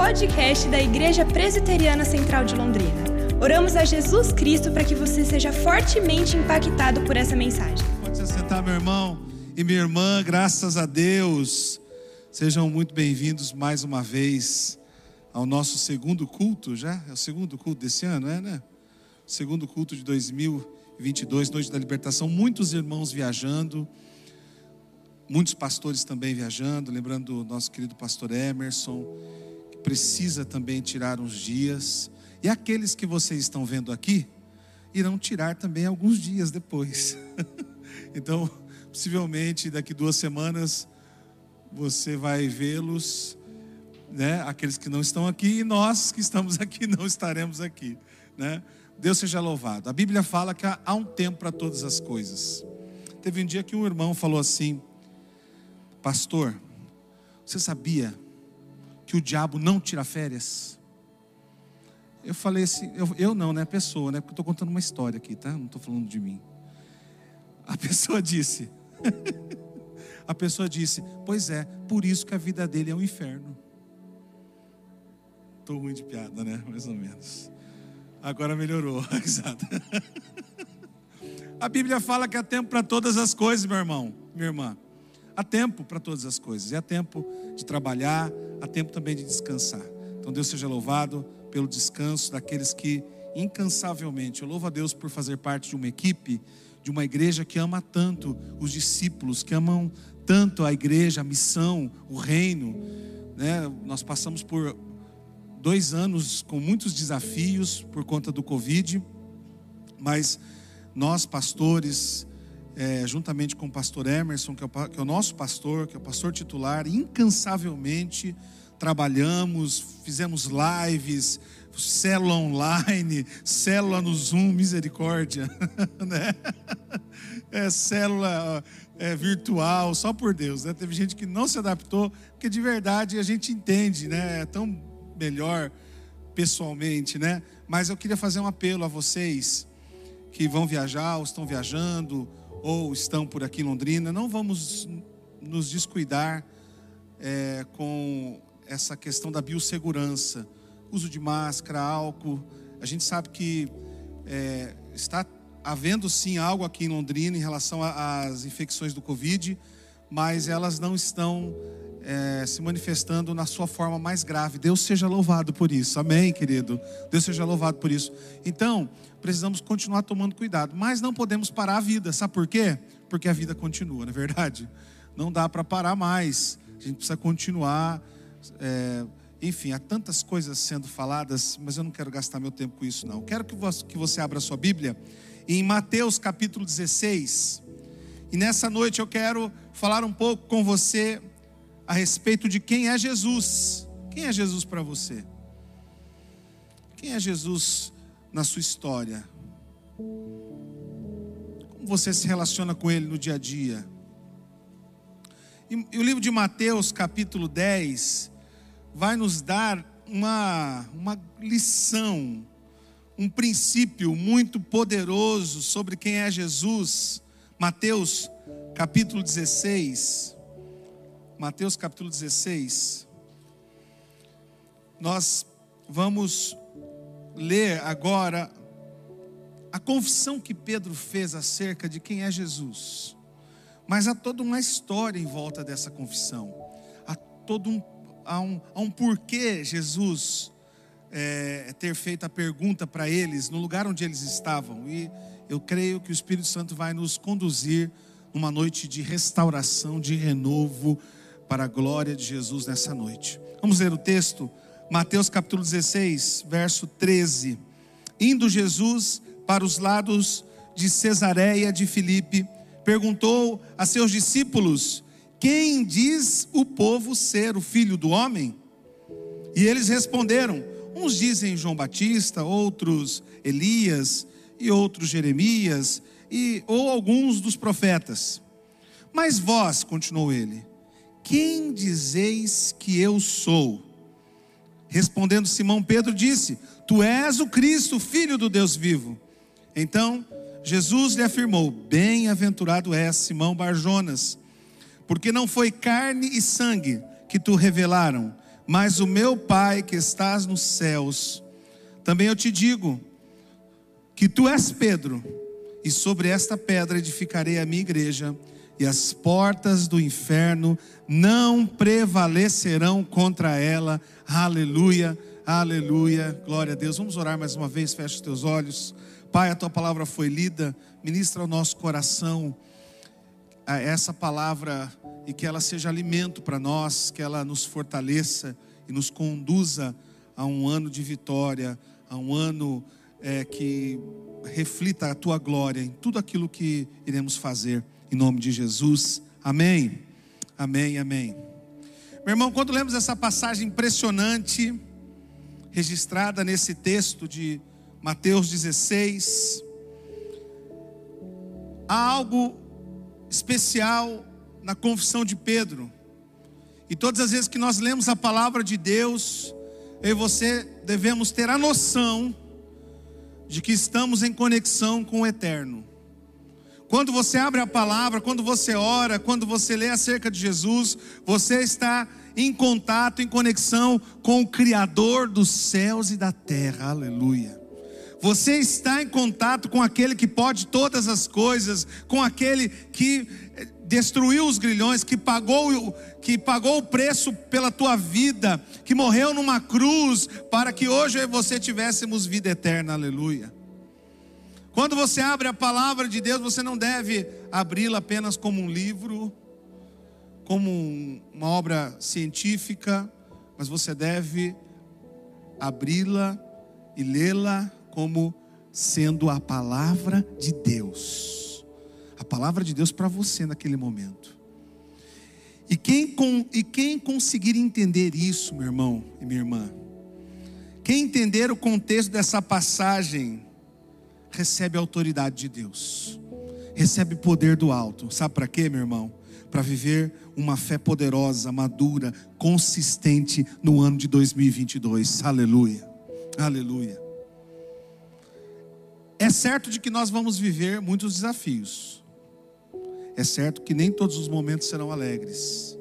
podcast da Igreja Presbiteriana Central de Londrina. Oramos a Jesus Cristo para que você seja fortemente impactado por essa mensagem. Pode se meu irmão e minha irmã, graças a Deus. Sejam muito bem-vindos mais uma vez ao nosso segundo culto, já? É o segundo culto desse ano, é, né? Segundo culto de 2022, Noite da Libertação. Muitos irmãos viajando, muitos pastores também viajando. Lembrando do nosso querido pastor Emerson, precisa também tirar uns dias. E aqueles que vocês estão vendo aqui, irão tirar também alguns dias depois. então, possivelmente daqui duas semanas, você vai vê-los né? Aqueles que não estão aqui e nós que estamos aqui não estaremos aqui, né? Deus seja louvado. A Bíblia fala que há um tempo para todas as coisas. Teve um dia que um irmão falou assim: Pastor, você sabia que o diabo não tira férias? Eu falei assim, eu, eu não, né? Pessoa, né? Porque eu estou contando uma história aqui, tá? Não estou falando de mim. A pessoa disse, a pessoa disse, pois é, por isso que a vida dele é um inferno. Estou ruim de piada, né? Mais ou menos. Agora melhorou a risada. A Bíblia fala que há tempo para todas as coisas, meu irmão, minha irmã. Há tempo para todas as coisas. E há tempo de trabalhar, há tempo também de descansar. Então Deus seja louvado pelo descanso daqueles que incansavelmente. Eu louvo a Deus por fazer parte de uma equipe, de uma igreja que ama tanto os discípulos, que amam tanto a igreja, a missão, o reino. Né? Nós passamos por dois anos com muitos desafios por conta do Covid, mas nós, pastores, é, juntamente com o pastor Emerson, que é o, que é o nosso pastor, que é o pastor titular, incansavelmente trabalhamos, fizemos lives, célula online, célula no Zoom, misericórdia, né? É célula é, virtual, só por Deus, né? Teve gente que não se adaptou, porque de verdade a gente entende, né? É tão melhor pessoalmente, né? Mas eu queria fazer um apelo a vocês que vão viajar, ou estão viajando, ou estão por aqui em Londrina. Não vamos nos descuidar é, com essa questão da biossegurança, uso de máscara, álcool. A gente sabe que é, está havendo sim algo aqui em Londrina em relação às infecções do Covid, mas elas não estão é, se manifestando na sua forma mais grave. Deus seja louvado por isso. Amém, querido? Deus seja louvado por isso. Então, precisamos continuar tomando cuidado, mas não podemos parar a vida. Sabe por quê? Porque a vida continua, não é verdade? Não dá para parar mais. A gente precisa continuar. É, enfim, há tantas coisas sendo faladas, mas eu não quero gastar meu tempo com isso, não. Quero que você, abra sua Bíblia em Mateus capítulo 16. E nessa noite eu quero falar um pouco com você a respeito de quem é Jesus. Quem é Jesus para você? Quem é Jesus na sua história? Como você se relaciona com Ele no dia a dia? E, o livro de Mateus, capítulo 10, vai nos dar uma, uma lição, um princípio muito poderoso sobre quem é Jesus. Mateus, capítulo 16. Mateus capítulo 16. Nós vamos ler agora a confissão que Pedro fez acerca de quem é Jesus. Mas há toda uma história em volta dessa confissão. Há todo um, há um, há um porquê Jesus é, ter feito a pergunta para eles no lugar onde eles estavam. E eu creio que o Espírito Santo vai nos conduzir numa noite de restauração, de renovo, para a glória de Jesus nessa noite. Vamos ler o texto, Mateus capítulo 16, verso 13. Indo Jesus para os lados de Cesareia de Filipe, perguntou a seus discípulos: Quem diz o povo ser o filho do homem? E eles responderam: Uns dizem João Batista, outros Elias, e outros Jeremias, e ou alguns dos profetas. Mas vós, continuou ele, quem dizeis que eu sou? Respondendo Simão Pedro disse: Tu és o Cristo, filho do Deus vivo. Então Jesus lhe afirmou: Bem-aventurado és, Simão Barjonas, porque não foi carne e sangue que tu revelaram, Mas o meu Pai que estás nos céus, também eu te digo, que tu és Pedro, e sobre esta pedra edificarei a minha igreja, e as portas do inferno não prevalecerão contra ela. Aleluia, aleluia, glória a Deus. Vamos orar mais uma vez, fecha os teus olhos. Pai, a tua palavra foi lida, ministra ao nosso coração essa palavra e que ela seja alimento para nós, que ela nos fortaleça e nos conduza a um ano de vitória, a um ano é, que reflita a tua glória em tudo aquilo que iremos fazer, em nome de Jesus. Amém. Amém, amém. Meu irmão, quando lemos essa passagem impressionante, registrada nesse texto de Mateus 16, há algo especial na confissão de Pedro. E todas as vezes que nós lemos a palavra de Deus, eu e você devemos ter a noção de que estamos em conexão com o eterno. Quando você abre a palavra, quando você ora, quando você lê acerca de Jesus, você está em contato, em conexão com o Criador dos céus e da terra. Aleluia. Você está em contato com aquele que pode todas as coisas, com aquele que destruiu os grilhões, que pagou, que pagou o preço pela tua vida, que morreu numa cruz para que hoje eu e você tivéssemos vida eterna. Aleluia. Quando você abre a palavra de Deus, você não deve abri-la apenas como um livro, como uma obra científica, mas você deve abri-la e lê-la como sendo a palavra de Deus. A palavra de Deus para você naquele momento. E quem, com, e quem conseguir entender isso, meu irmão e minha irmã, quem entender o contexto dessa passagem, recebe a autoridade de Deus, recebe poder do alto. Sabe para quê, meu irmão? Para viver uma fé poderosa, madura, consistente no ano de 2022. Aleluia, aleluia. É certo de que nós vamos viver muitos desafios. É certo que nem todos os momentos serão alegres.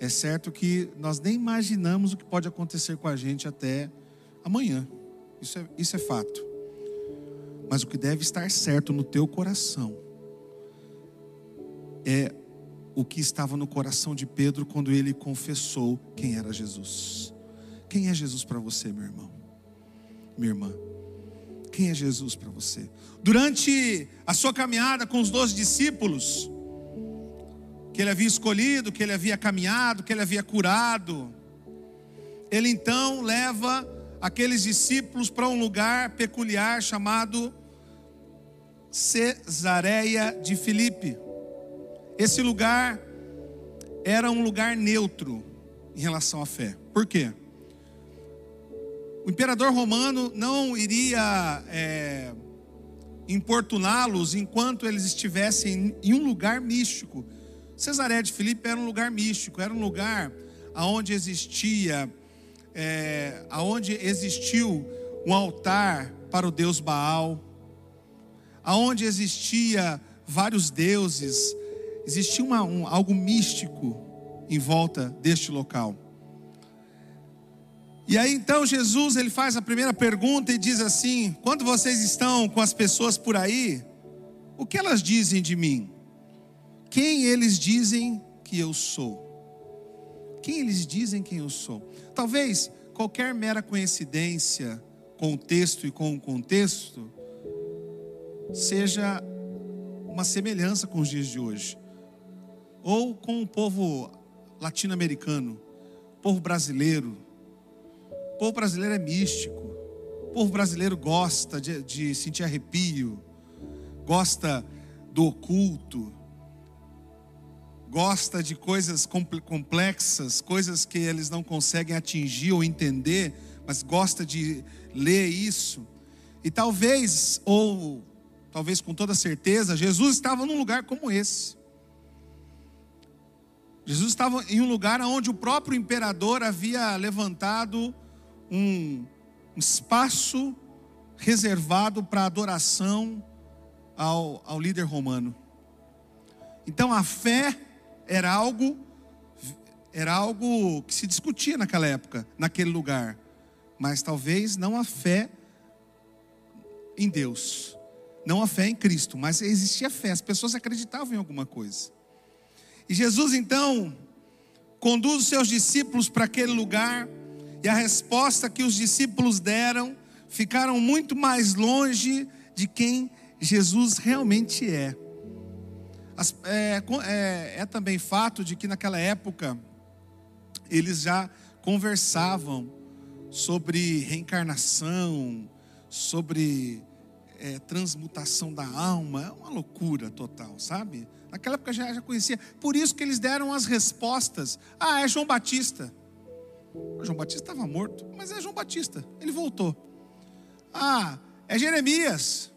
É certo que nós nem imaginamos o que pode acontecer com a gente até amanhã. Isso é, isso é fato. Mas o que deve estar certo no teu coração é o que estava no coração de Pedro quando ele confessou quem era Jesus. Quem é Jesus para você, meu irmão? Minha irmã? Quem é Jesus para você? Durante a sua caminhada com os doze discípulos, que ele havia escolhido, que ele havia caminhado, que ele havia curado, ele então leva aqueles discípulos para um lugar peculiar chamado Cesareia de Filipe. Esse lugar era um lugar neutro em relação à fé. Por quê? O imperador romano não iria é, importuná-los enquanto eles estivessem em um lugar místico. Cesaré de Filipe era um lugar místico, era um lugar aonde existia, é, aonde existiu um altar para o deus Baal, aonde existia vários deuses, existia uma, um, algo místico em volta deste local. E aí então Jesus ele faz a primeira pergunta e diz assim: quando vocês estão com as pessoas por aí, o que elas dizem de mim? Quem eles dizem que eu sou? Quem eles dizem quem eu sou? Talvez qualquer mera coincidência com o texto e com o contexto seja uma semelhança com os dias de hoje, ou com o povo latino-americano, povo brasileiro, povo brasileiro é místico. O povo brasileiro gosta de, de sentir arrepio, gosta do oculto, gosta de coisas complexas, coisas que eles não conseguem atingir ou entender, mas gosta de ler isso. E talvez, ou talvez com toda certeza, Jesus estava num lugar como esse. Jesus estava em um lugar onde o próprio imperador havia levantado um espaço reservado para adoração ao, ao líder romano. Então a fé era algo era algo que se discutia naquela época, naquele lugar, mas talvez não a fé em Deus, não a fé em Cristo, mas existia fé, as pessoas acreditavam em alguma coisa. E Jesus então conduz os seus discípulos para aquele lugar, e a resposta que os discípulos deram ficaram muito mais longe de quem Jesus realmente é. As, é, é, é também fato de que naquela época eles já conversavam sobre reencarnação, sobre é, transmutação da alma, é uma loucura total, sabe? Naquela época já, já conhecia, por isso que eles deram as respostas. Ah, é João Batista. O João Batista estava morto, mas é João Batista, ele voltou. Ah, é Jeremias.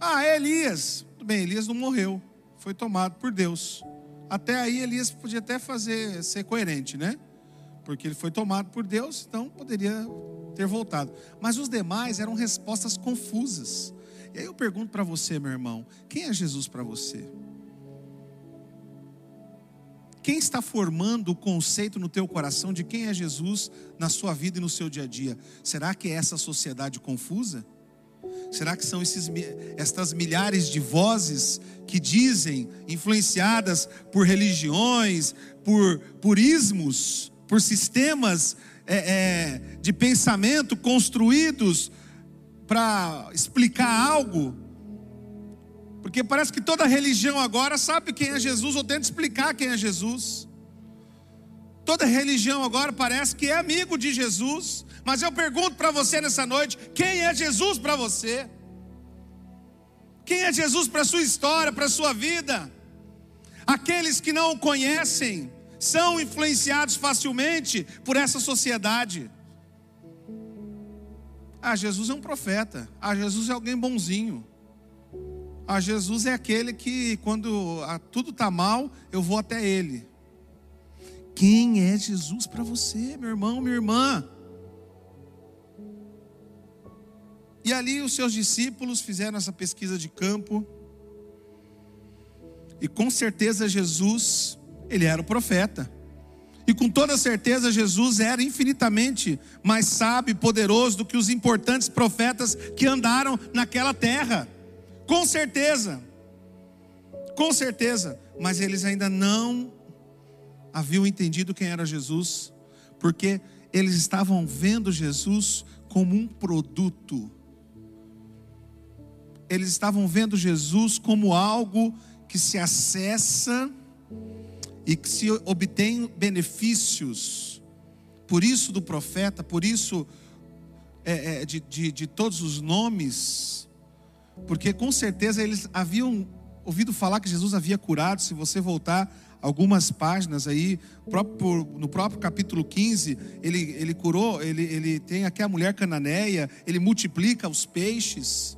Ah, é Elias. Tudo bem, Elias não morreu, foi tomado por Deus. Até aí Elias podia até fazer ser coerente, né? Porque ele foi tomado por Deus, então poderia ter voltado. Mas os demais eram respostas confusas. E aí eu pergunto para você, meu irmão, quem é Jesus para você? Quem está formando o conceito no teu coração de quem é Jesus na sua vida e no seu dia a dia? Será que é essa sociedade confusa? Será que são esses, estas milhares de vozes que dizem, influenciadas por religiões, por, por ismos, por sistemas é, é, de pensamento construídos para explicar algo? Porque parece que toda religião agora sabe quem é Jesus ou tenta explicar quem é Jesus. Toda religião agora parece que é amigo de Jesus, mas eu pergunto para você nessa noite: quem é Jesus para você? Quem é Jesus para a sua história, para a sua vida? Aqueles que não o conhecem são influenciados facilmente por essa sociedade. Ah, Jesus é um profeta. Ah, Jesus é alguém bonzinho. Ah, Jesus é aquele que, quando ah, tudo está mal, eu vou até Ele. Quem é Jesus para você, meu irmão, minha irmã? E ali os seus discípulos fizeram essa pesquisa de campo. E com certeza Jesus, ele era o profeta. E com toda certeza Jesus era infinitamente mais sábio e poderoso do que os importantes profetas que andaram naquela terra. Com certeza. Com certeza. Mas eles ainda não haviam entendido quem era Jesus, porque eles estavam vendo Jesus como um produto. Eles estavam vendo Jesus como algo que se acessa e que se obtém benefícios. Por isso do profeta, por isso é, é, de, de, de todos os nomes, porque com certeza eles haviam ouvido falar que Jesus havia curado. Se você voltar algumas páginas aí, no próprio capítulo 15, ele, ele curou, ele, ele tem aqui a mulher cananeia, ele multiplica os peixes.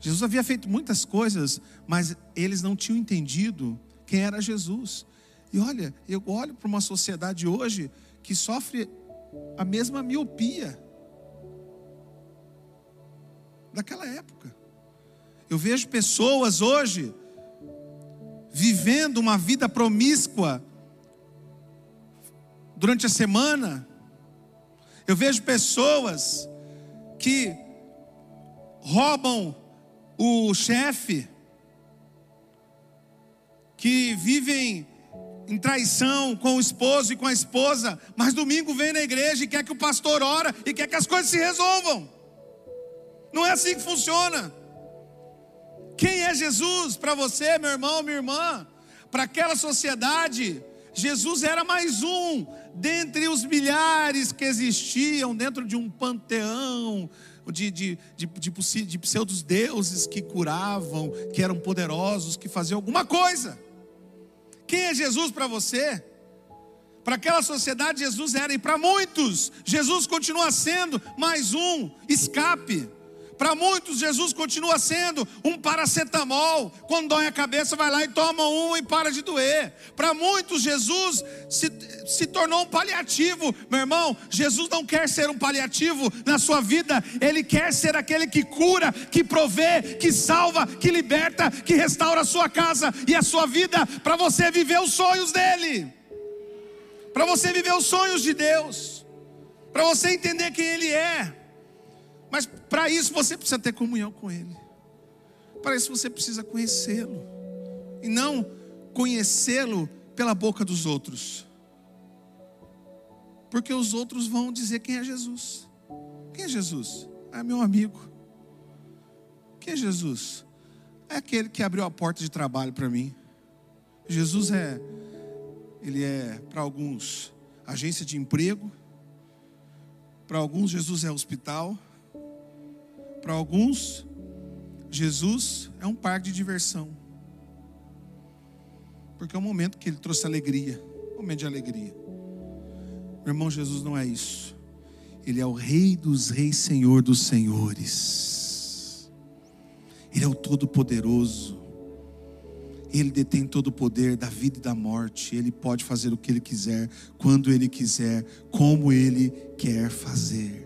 Jesus havia feito muitas coisas, mas eles não tinham entendido quem era Jesus. E olha, eu olho para uma sociedade hoje que sofre a mesma miopia daquela época. Eu vejo pessoas hoje vivendo uma vida promíscua durante a semana. Eu vejo pessoas que roubam o chefe, que vivem em traição com o esposo e com a esposa, mas domingo vem na igreja e quer que o pastor ora e quer que as coisas se resolvam. Não é assim que funciona. Quem é Jesus para você, meu irmão, minha irmã? Para aquela sociedade, Jesus era mais um dentre os milhares que existiam dentro de um panteão de, de, de, de, de pseudos deuses que curavam, que eram poderosos, que faziam alguma coisa. Quem é Jesus para você? Para aquela sociedade, Jesus era, e para muitos, Jesus continua sendo mais um escape Para muitos, Jesus continua sendo um paracetamol. Quando dói a cabeça, vai lá e toma um e para de doer. Para muitos, Jesus se, se tornou um paliativo. Meu irmão, Jesus não quer ser um paliativo na sua vida, ele quer ser aquele que cura, que provê, que salva, que liberta, que restaura a sua casa e a sua vida, para você viver os sonhos dele, para você viver os sonhos de Deus, para você entender quem Ele é. Para isso você precisa ter comunhão com Ele. Para isso você precisa conhecê-lo. E não conhecê-lo pela boca dos outros. Porque os outros vão dizer quem é Jesus. Quem é Jesus? É meu amigo. Quem é Jesus? É aquele que abriu a porta de trabalho para mim. Jesus é, ele é para alguns agência de emprego, para alguns Jesus é hospital, para alguns, Jesus é um parque de diversão. Porque é um momento que ele trouxe alegria, um momento de alegria. Meu irmão, Jesus não é isso. Ele é o Rei dos Reis, Senhor dos Senhores. Ele é o Todo-Poderoso. Ele detém todo o poder da vida e da morte. Ele pode fazer o que ele quiser, quando ele quiser, como ele quer fazer.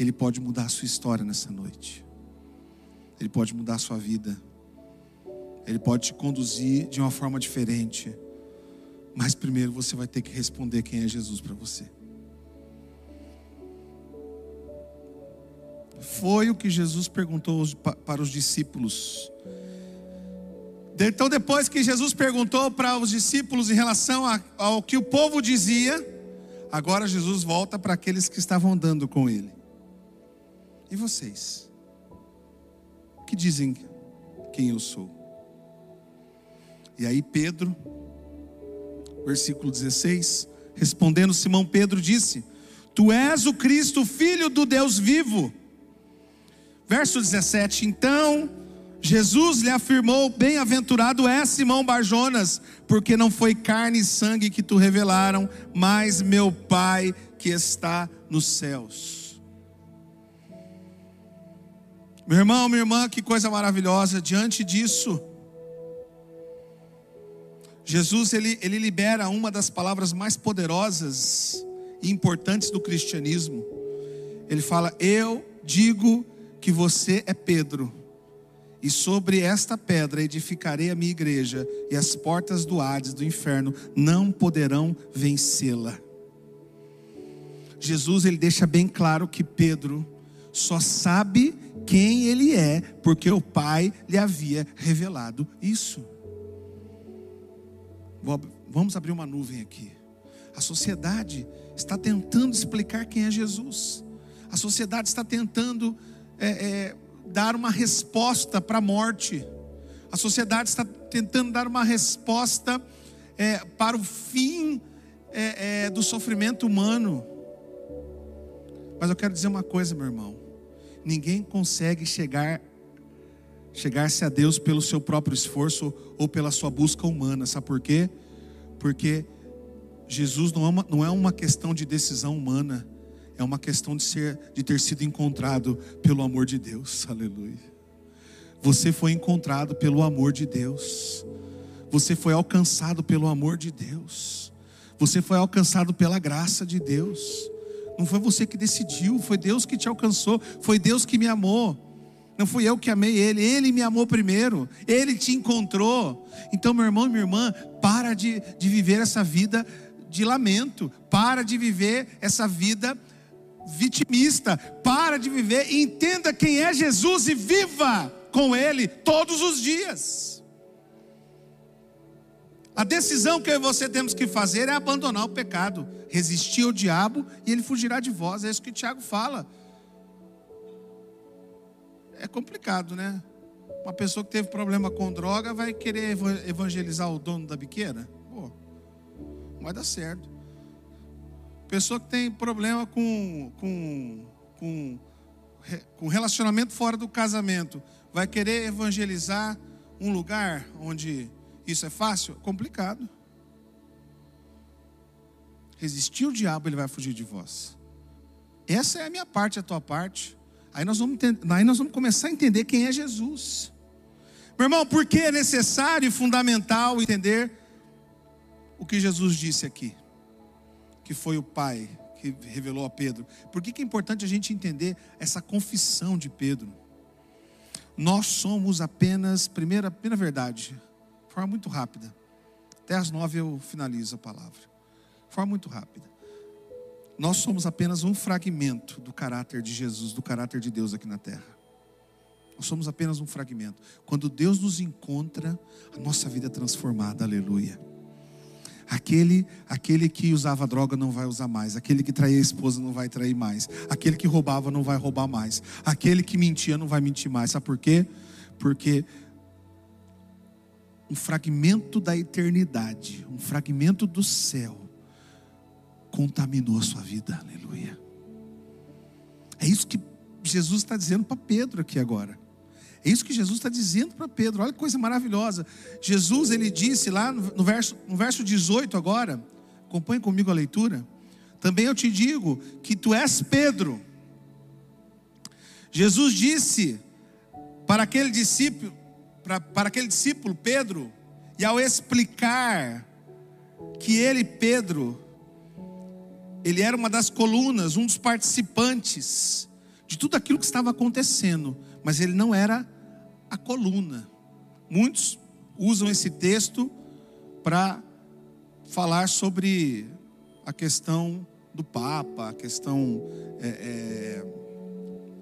Ele pode mudar a sua história nessa noite. Ele pode mudar a sua vida. Ele pode te conduzir de uma forma diferente. Mas primeiro você vai ter que responder quem é Jesus para você. Foi o que Jesus perguntou para os discípulos. Então, depois que Jesus perguntou para os discípulos em relação ao que o povo dizia, agora Jesus volta para aqueles que estavam andando com ele. E vocês? O que dizem quem eu sou? E aí Pedro, versículo 16, respondendo Simão Pedro disse: Tu és o Cristo, filho do Deus vivo. Verso 17: Então Jesus lhe afirmou: Bem-aventurado é Simão Barjonas, porque não foi carne e sangue que tu revelaram, mas meu Pai que está nos céus. Meu irmão, minha irmã, que coisa maravilhosa. Diante disso, Jesus ele, ele libera uma das palavras mais poderosas e importantes do cristianismo. Ele fala: Eu digo que você é Pedro, e sobre esta pedra edificarei a minha igreja, e as portas do Hades, do inferno, não poderão vencê-la. Jesus ele deixa bem claro que Pedro só sabe quem ele é, porque o Pai lhe havia revelado isso. Vamos abrir uma nuvem aqui. A sociedade está tentando explicar quem é Jesus. A sociedade está tentando é, é, dar uma resposta para a morte. A sociedade está tentando dar uma resposta é, para o fim é, é, do sofrimento humano. Mas eu quero dizer uma coisa, meu irmão ninguém consegue chegar chegar-se a Deus pelo seu próprio esforço ou pela sua busca humana. Sabe por quê? Porque Jesus não é uma, não é uma questão de decisão humana, é uma questão de ser de ter sido encontrado pelo amor de Deus. Aleluia. Você foi encontrado pelo amor de Deus. Você foi alcançado pelo amor de Deus. Você foi alcançado pela graça de Deus. Não foi você que decidiu, foi Deus que te alcançou, foi Deus que me amou. Não fui eu que amei ele, ele me amou primeiro, ele te encontrou. Então, meu irmão e minha irmã, para de, de viver essa vida de lamento, para de viver essa vida vitimista, para de viver, entenda quem é Jesus e viva com ele todos os dias. A decisão que eu e você temos que fazer é abandonar o pecado, resistir ao diabo e ele fugirá de vós. É isso que o Tiago fala. É complicado, né? Uma pessoa que teve problema com droga vai querer evangelizar o dono da biqueira? Pô, não vai dar certo. Pessoa que tem problema com, com, com, com relacionamento fora do casamento, vai querer evangelizar um lugar onde isso é fácil? Complicado. Resistir o diabo, ele vai fugir de vós. Essa é a minha parte, a tua parte. Aí nós vamos, aí nós vamos começar a entender quem é Jesus. Meu irmão, por que é necessário e fundamental entender o que Jesus disse aqui? Que foi o Pai que revelou a Pedro. Por que, que é importante a gente entender essa confissão de Pedro? Nós somos apenas, primeira, primeira verdade, de forma muito rápida. Até às nove eu finalizo a palavra. De forma muito rápida. Nós somos apenas um fragmento do caráter de Jesus, do caráter de Deus aqui na terra. Nós somos apenas um fragmento. Quando Deus nos encontra, a nossa vida é transformada, aleluia. Aquele, aquele que usava droga não vai usar mais. Aquele que traía a esposa não vai trair mais. Aquele que roubava não vai roubar mais. Aquele que mentia não vai mentir mais. Sabe por quê? Porque um fragmento da eternidade, um fragmento do céu, contaminou a sua vida. Aleluia. É isso que Jesus está dizendo para Pedro aqui agora. É isso que Jesus está dizendo para Pedro. Olha que coisa maravilhosa. Jesus, ele disse lá no verso, no verso 18 agora, acompanhe comigo a leitura. Também eu te digo que tu és Pedro. Jesus disse para aquele discípulo, para, para aquele discípulo Pedro, e ao explicar que ele, Pedro, ele era uma das colunas, um dos participantes de tudo aquilo que estava acontecendo mas ele não era a coluna. Muitos usam esse texto para falar sobre a questão do Papa, a questão, é, é,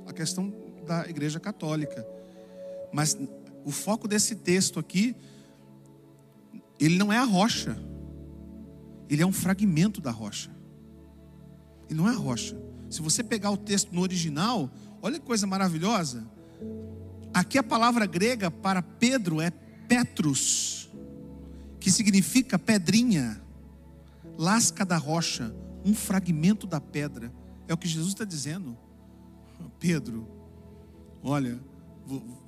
a questão da Igreja Católica. Mas o foco desse texto aqui, ele não é a rocha, ele é um fragmento da rocha. Ele não é a rocha. Se você pegar o texto no original, olha que coisa maravilhosa. Aqui a palavra grega para Pedro é Petrus, que significa pedrinha, lasca da rocha, um fragmento da pedra. É o que Jesus está dizendo. Pedro, olha,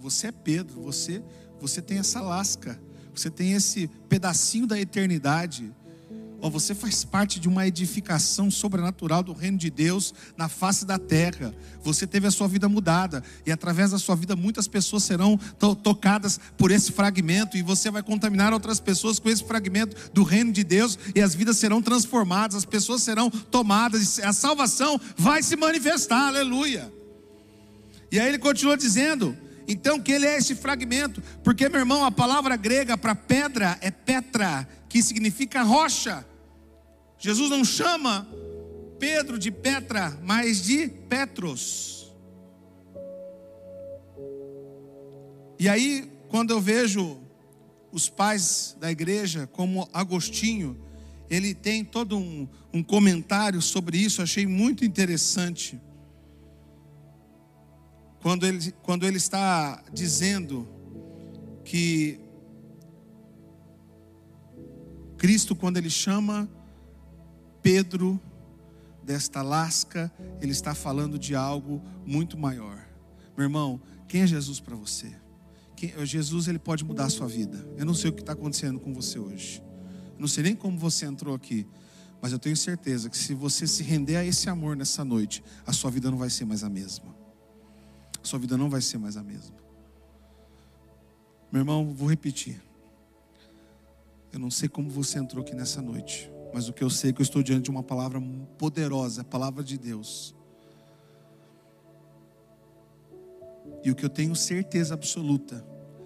você é Pedro, você, você tem essa lasca, você tem esse pedacinho da eternidade Oh, você faz parte de uma edificação sobrenatural do reino de Deus na face da terra. Você teve a sua vida mudada e através da sua vida muitas pessoas serão to tocadas por esse fragmento e você vai contaminar outras pessoas com esse fragmento do reino de Deus e as vidas serão transformadas, as pessoas serão tomadas, a salvação vai se manifestar. Aleluia. E aí ele continua dizendo: então que ele é esse fragmento, porque meu irmão, a palavra grega para pedra é petra, que significa rocha. Jesus não chama Pedro de Petra, mas de Petros. E aí, quando eu vejo os pais da igreja, como Agostinho, ele tem todo um, um comentário sobre isso, achei muito interessante. Quando ele, quando ele está dizendo que Cristo, quando ele chama Pedro, desta lasca, ele está falando de algo muito maior. Meu irmão, quem é Jesus para você? Quem, Jesus ele pode mudar a sua vida. Eu não sei o que está acontecendo com você hoje. Eu não sei nem como você entrou aqui. Mas eu tenho certeza que se você se render a esse amor nessa noite, a sua vida não vai ser mais a mesma. Sua vida não vai ser mais a mesma. Meu irmão, vou repetir. Eu não sei como você entrou aqui nessa noite. Mas o que eu sei é que eu estou diante de uma palavra poderosa, a palavra de Deus. E o que eu tenho certeza absoluta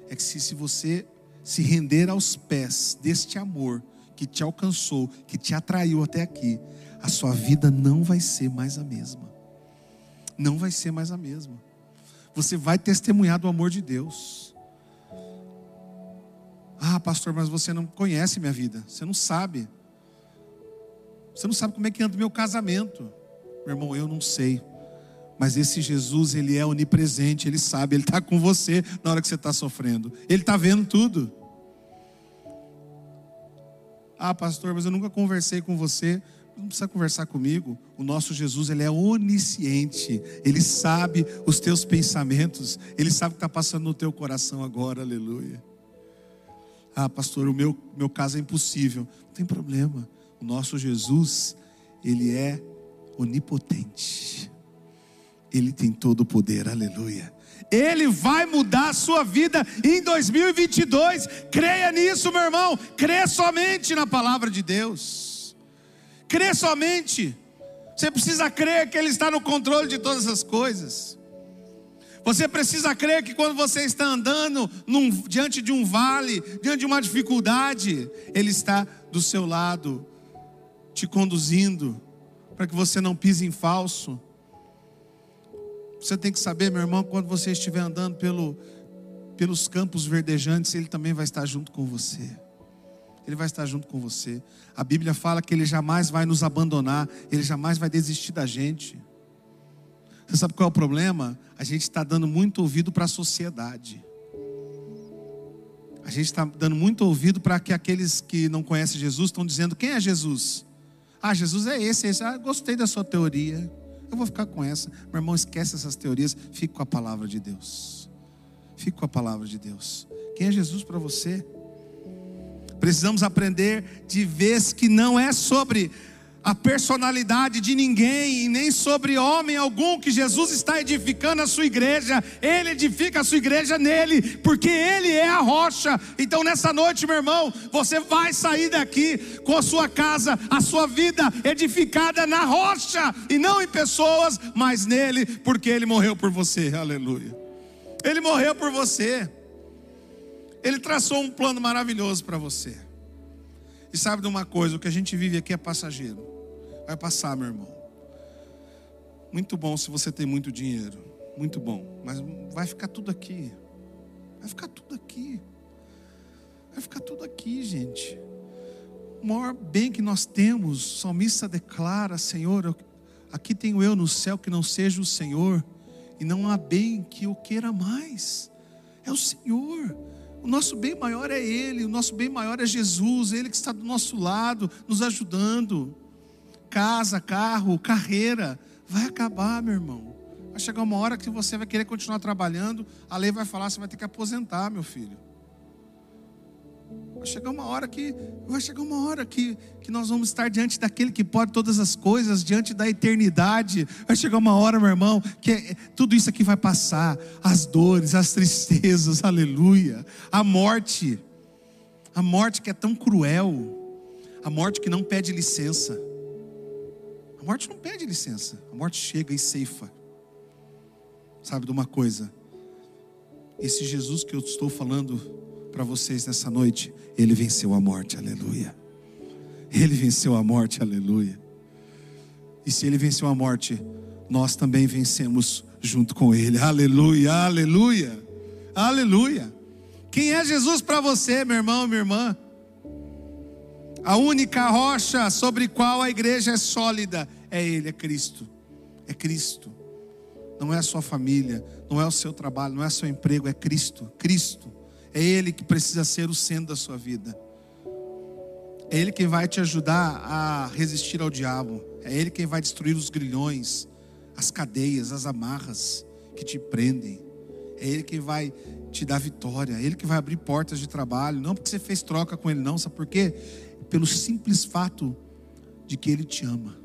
é que se, se você se render aos pés deste amor que te alcançou, que te atraiu até aqui, a sua vida não vai ser mais a mesma. Não vai ser mais a mesma. Você vai testemunhar do amor de Deus. Ah, pastor, mas você não conhece minha vida, você não sabe. Você não sabe como é que anda o meu casamento. Meu irmão, eu não sei. Mas esse Jesus, ele é onipresente, ele sabe, ele está com você na hora que você está sofrendo. Ele está vendo tudo. Ah, pastor, mas eu nunca conversei com você. Não precisa conversar comigo. O nosso Jesus, ele é onisciente. Ele sabe os teus pensamentos. Ele sabe o que está passando no teu coração agora. Aleluia. Ah, pastor, o meu, meu caso é impossível. Não tem problema. O nosso Jesus, ele é onipotente. Ele tem todo o poder, aleluia. Ele vai mudar a sua vida em 2022. Creia nisso, meu irmão. Crê somente na palavra de Deus. Crê somente. Você precisa crer que Ele está no controle de todas as coisas. Você precisa crer que quando você está andando num, diante de um vale, diante de uma dificuldade, Ele está do seu lado, te conduzindo, para que você não pise em falso. Você tem que saber, meu irmão, quando você estiver andando pelo, pelos campos verdejantes, Ele também vai estar junto com você. Ele vai estar junto com você. A Bíblia fala que Ele jamais vai nos abandonar, Ele jamais vai desistir da gente. Você sabe qual é o problema? A gente está dando muito ouvido para a sociedade. A gente está dando muito ouvido para que aqueles que não conhecem Jesus estão dizendo: quem é Jesus? Ah, Jesus é esse, esse. Ah, gostei da sua teoria. Eu vou ficar com essa. Meu irmão, esquece essas teorias. Fique com a palavra de Deus. Fique com a palavra de Deus. Quem é Jesus para você? Precisamos aprender de vez que não é sobre a personalidade de ninguém, e nem sobre homem algum, que Jesus está edificando a sua igreja, Ele edifica a sua igreja nele, porque Ele é a rocha. Então, nessa noite, meu irmão, você vai sair daqui com a sua casa, a sua vida edificada na rocha, e não em pessoas, mas nele, porque Ele morreu por você, aleluia. Ele morreu por você, Ele traçou um plano maravilhoso para você. E sabe de uma coisa, o que a gente vive aqui é passageiro. Vai passar, meu irmão. Muito bom se você tem muito dinheiro. Muito bom. Mas vai ficar tudo aqui. Vai ficar tudo aqui. Vai ficar tudo aqui, gente. O maior bem que nós temos, o salmista declara: Senhor, aqui tenho eu no céu que não seja o Senhor, e não há bem que eu queira mais. É o Senhor. O nosso bem maior é Ele, o nosso bem maior é Jesus, Ele que está do nosso lado, nos ajudando casa, carro, carreira, vai acabar, meu irmão. Vai chegar uma hora que você vai querer continuar trabalhando, a lei vai falar, você vai ter que aposentar, meu filho. Vai chegar uma hora que vai chegar uma hora que, que nós vamos estar diante daquele que pode todas as coisas, diante da eternidade. Vai chegar uma hora, meu irmão, que é, tudo isso aqui vai passar, as dores, as tristezas, aleluia, a morte, a morte que é tão cruel, a morte que não pede licença. A morte não pede licença, a morte chega e ceifa. Sabe de uma coisa? Esse Jesus que eu estou falando para vocês nessa noite, ele venceu a morte, aleluia. Ele venceu a morte, aleluia. E se ele venceu a morte, nós também vencemos junto com ele, aleluia, aleluia, aleluia. Quem é Jesus para você, meu irmão, minha irmã? A única rocha sobre qual a igreja é sólida é Ele, é Cristo. É Cristo. Não é a sua família, não é o seu trabalho, não é o seu emprego, é Cristo. Cristo. É Ele que precisa ser o centro da sua vida. É Ele quem vai te ajudar a resistir ao diabo. É Ele quem vai destruir os grilhões, as cadeias, as amarras que te prendem. É Ele quem vai te dar vitória. É Ele que vai abrir portas de trabalho. Não porque você fez troca com Ele, não. Sabe por quê? pelo simples fato de que Ele te ama.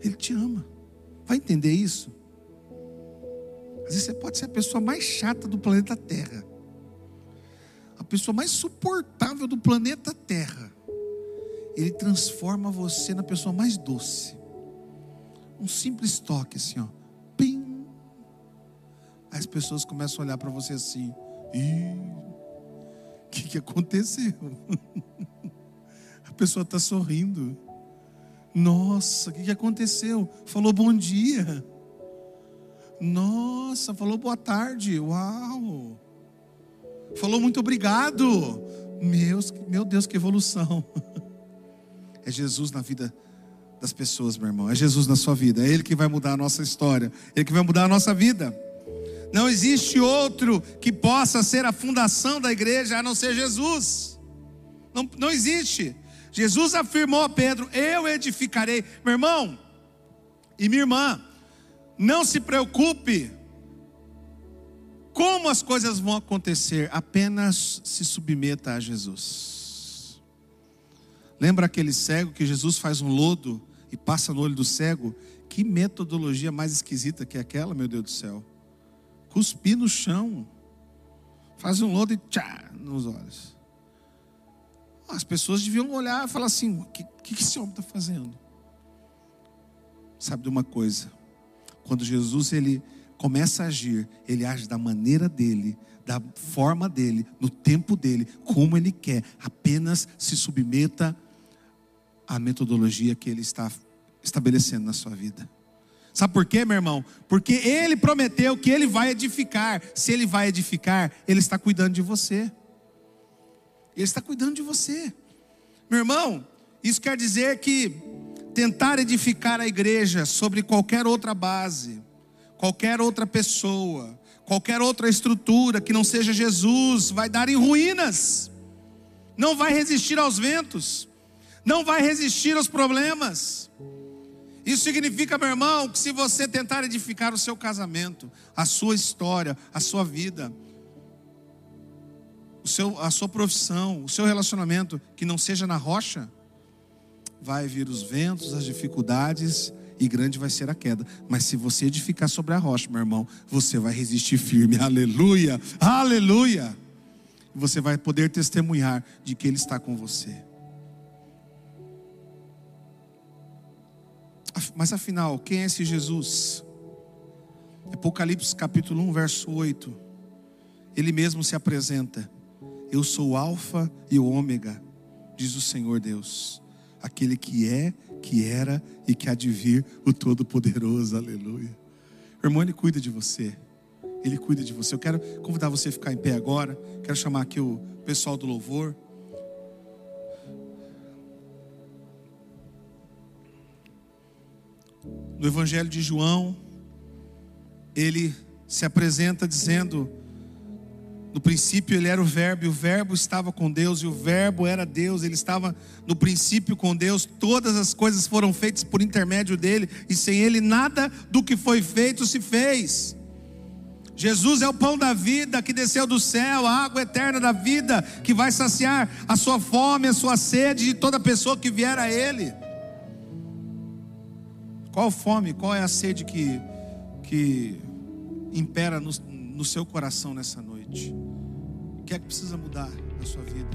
Ele te ama. Vai entender isso? Às vezes você pode ser a pessoa mais chata do planeta Terra, a pessoa mais suportável do planeta Terra. Ele transforma você na pessoa mais doce. Um simples toque assim, ó. Pim. As pessoas começam a olhar para você assim. o que, que aconteceu? pessoa está sorrindo. Nossa, o que, que aconteceu? Falou bom dia. Nossa, falou boa tarde. Uau. Falou muito obrigado. Meus, meu Deus, que evolução. É Jesus na vida das pessoas, meu irmão. É Jesus na sua vida. É Ele que vai mudar a nossa história. Ele que vai mudar a nossa vida. Não existe outro que possa ser a fundação da igreja a não ser Jesus. Não, não existe. Jesus afirmou a Pedro: Eu edificarei. Meu irmão e minha irmã, não se preocupe como as coisas vão acontecer, apenas se submeta a Jesus. Lembra aquele cego que Jesus faz um lodo e passa no olho do cego, Que metodologia mais esquisita que aquela, meu Deus do céu. Cuspir no chão. Faz um lodo e tchá nos olhos. As pessoas deviam olhar e falar assim: o que, que esse homem está fazendo? Sabe de uma coisa? Quando Jesus ele começa a agir, ele age da maneira dele, da forma dele, no tempo dele, como ele quer. Apenas se submeta à metodologia que ele está estabelecendo na sua vida. Sabe por quê, meu irmão? Porque ele prometeu que ele vai edificar. Se ele vai edificar, ele está cuidando de você. Ele está cuidando de você. Meu irmão, isso quer dizer que tentar edificar a igreja sobre qualquer outra base, qualquer outra pessoa, qualquer outra estrutura que não seja Jesus, vai dar em ruínas, não vai resistir aos ventos, não vai resistir aos problemas. Isso significa, meu irmão, que se você tentar edificar o seu casamento, a sua história, a sua vida, o seu, a sua profissão, o seu relacionamento, que não seja na rocha, vai vir os ventos, as dificuldades e grande vai ser a queda. Mas se você edificar sobre a rocha, meu irmão, você vai resistir firme. Aleluia! Aleluia! Você vai poder testemunhar de que Ele está com você. Mas afinal, quem é esse Jesus? Apocalipse capítulo 1, verso 8. Ele mesmo se apresenta: Eu sou o Alfa e o Ômega, diz o Senhor Deus, aquele que é, que era e que há de vir, o Todo-Poderoso. Aleluia. O irmão, ele cuida de você. Ele cuida de você. Eu quero convidar você a ficar em pé agora. Quero chamar aqui o pessoal do louvor. no Evangelho de João, ele se apresenta dizendo: no princípio ele era o Verbo, e o Verbo estava com Deus, e o Verbo era Deus, ele estava no princípio com Deus, todas as coisas foram feitas por intermédio dele, e sem ele nada do que foi feito se fez. Jesus é o pão da vida que desceu do céu, a água eterna da vida, que vai saciar a sua fome, a sua sede de toda pessoa que vier a Ele. Qual fome, qual é a sede que, que impera no, no seu coração nessa noite? Que é que precisa mudar na sua vida?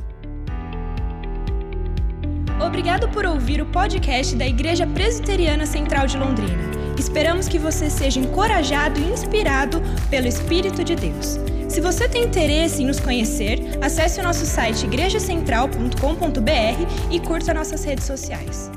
Obrigado por ouvir o podcast da Igreja Presbiteriana Central de Londrina. Esperamos que você seja encorajado e inspirado pelo Espírito de Deus. Se você tem interesse em nos conhecer, acesse o nosso site igrejacentral.com.br e curta nossas redes sociais.